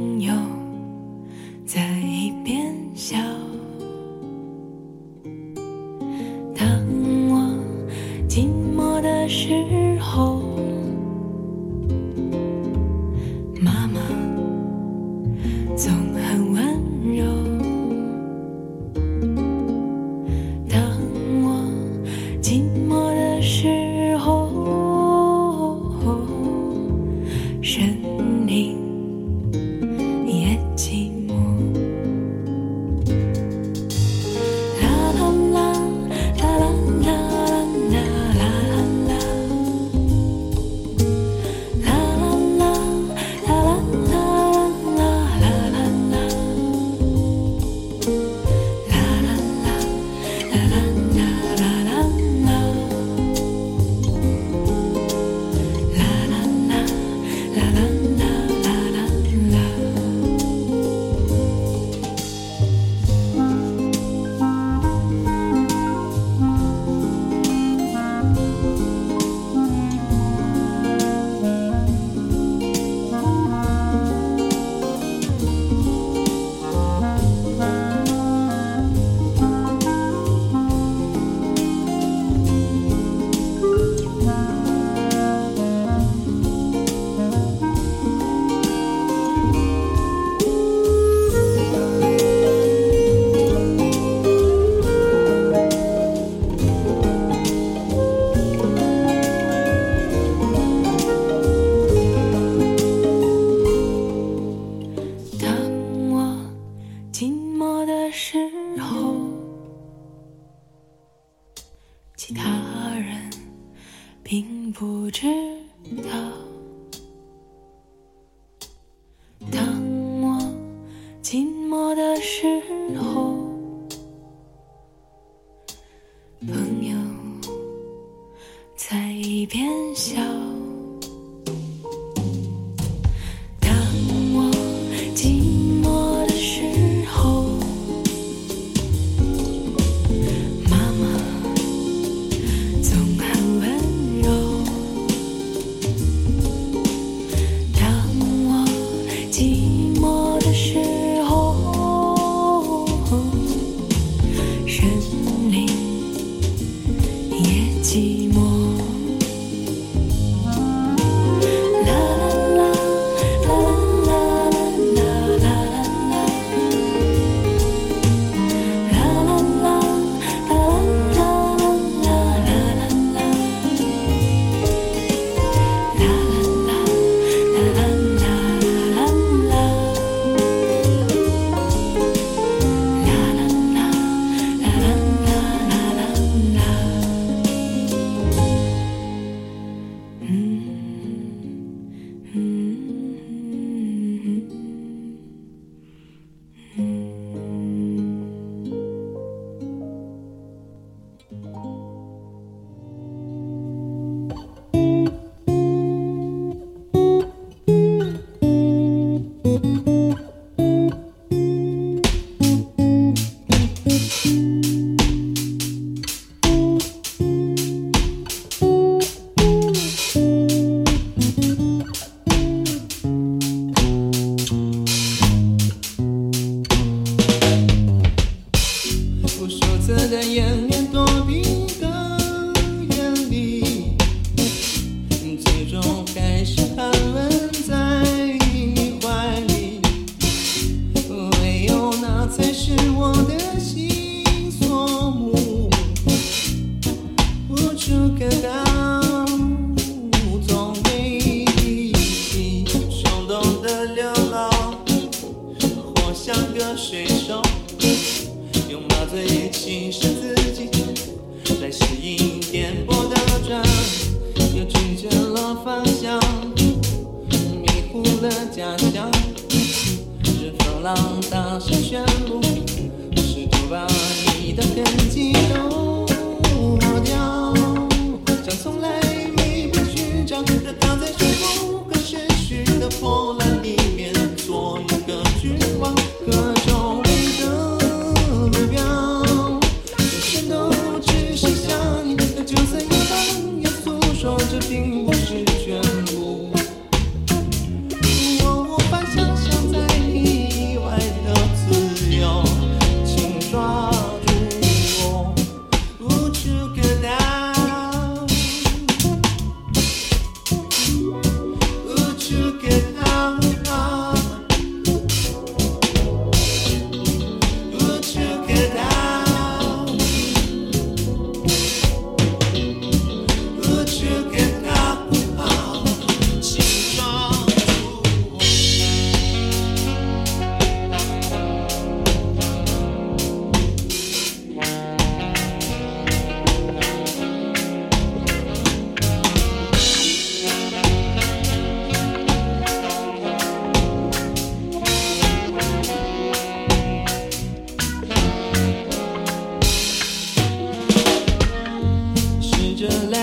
mm la la.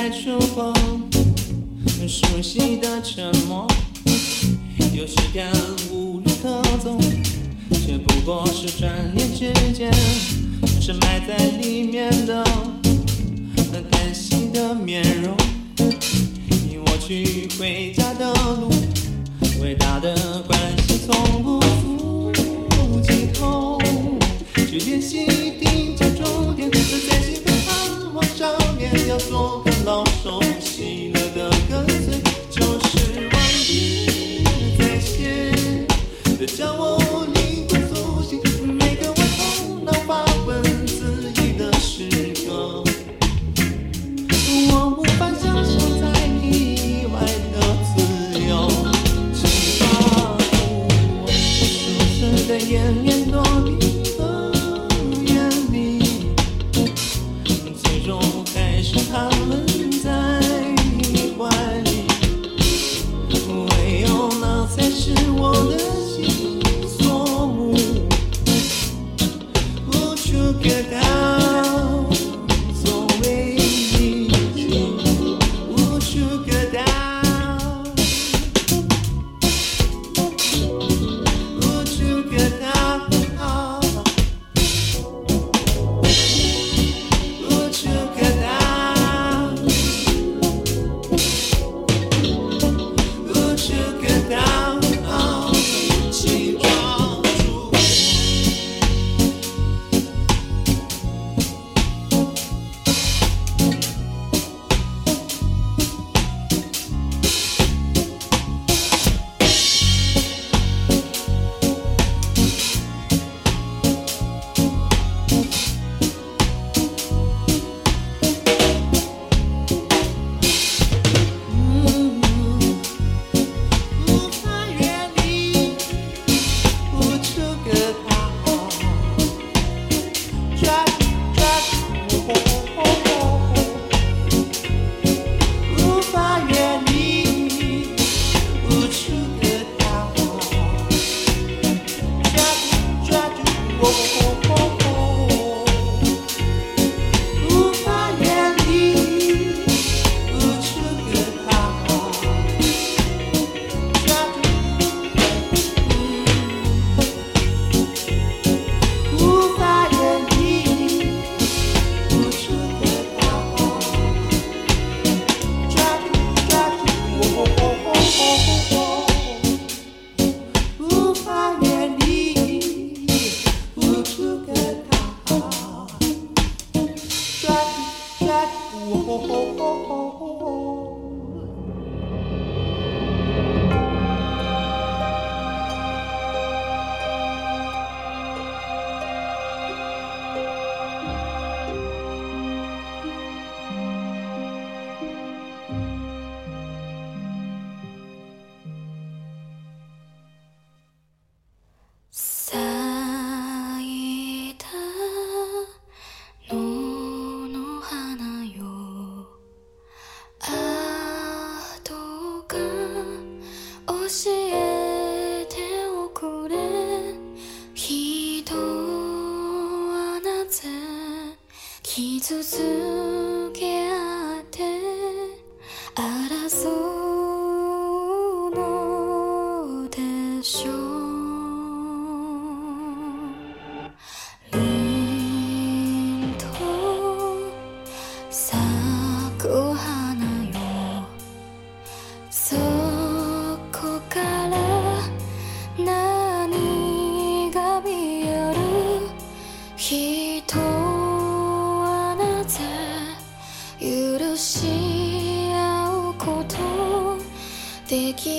厨很熟悉的沉默。有时间无路可走，却不过是转眼之间。深埋在里面的，那叹心的面容。你我去回家的路，伟大的关系从不负借头，去练习定着终点，再背起背囊往上面要做。熟悉了的跟随，就是忘记再现。别叫我灵魂苏醒，每个痛到发问，自己的时光。我无法想象在意外的自由，无法我。总是在掩面躲避。でき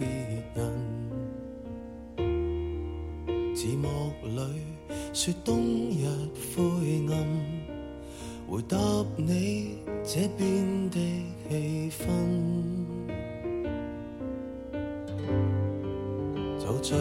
别人字幕里说冬日灰暗，回答你这边的气氛，就像。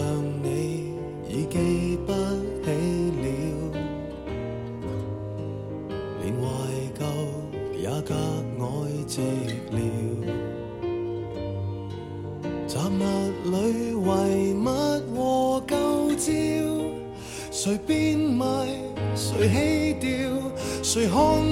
隨看。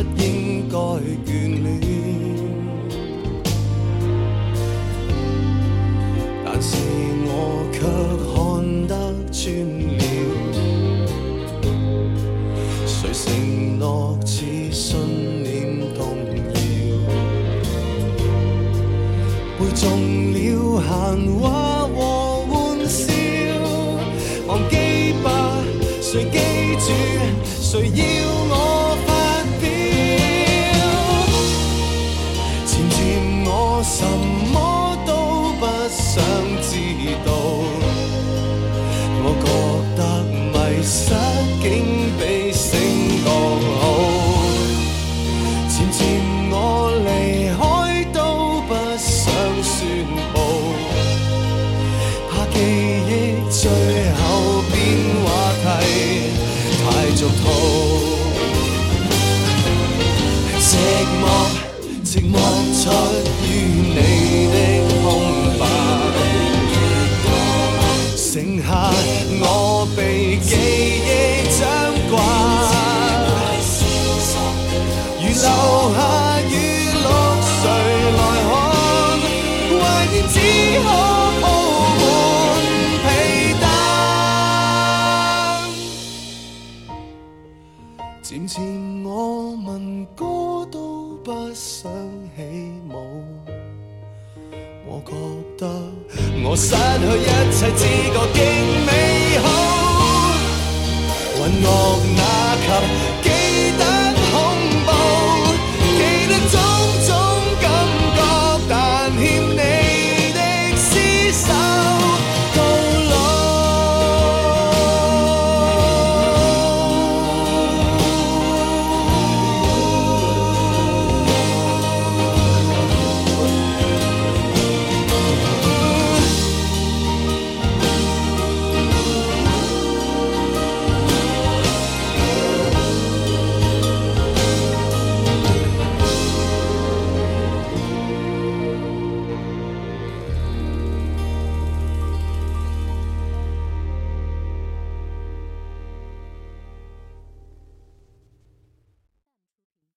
不应该眷恋，但是我却看得穿了。谁承诺似信念动摇，背中了闲话和玩笑，忘记吧，谁记住，谁？宣布，怕记忆最后变话题太俗套。寂寞，寂寞出于你的空白，剩下。失去一切资觉。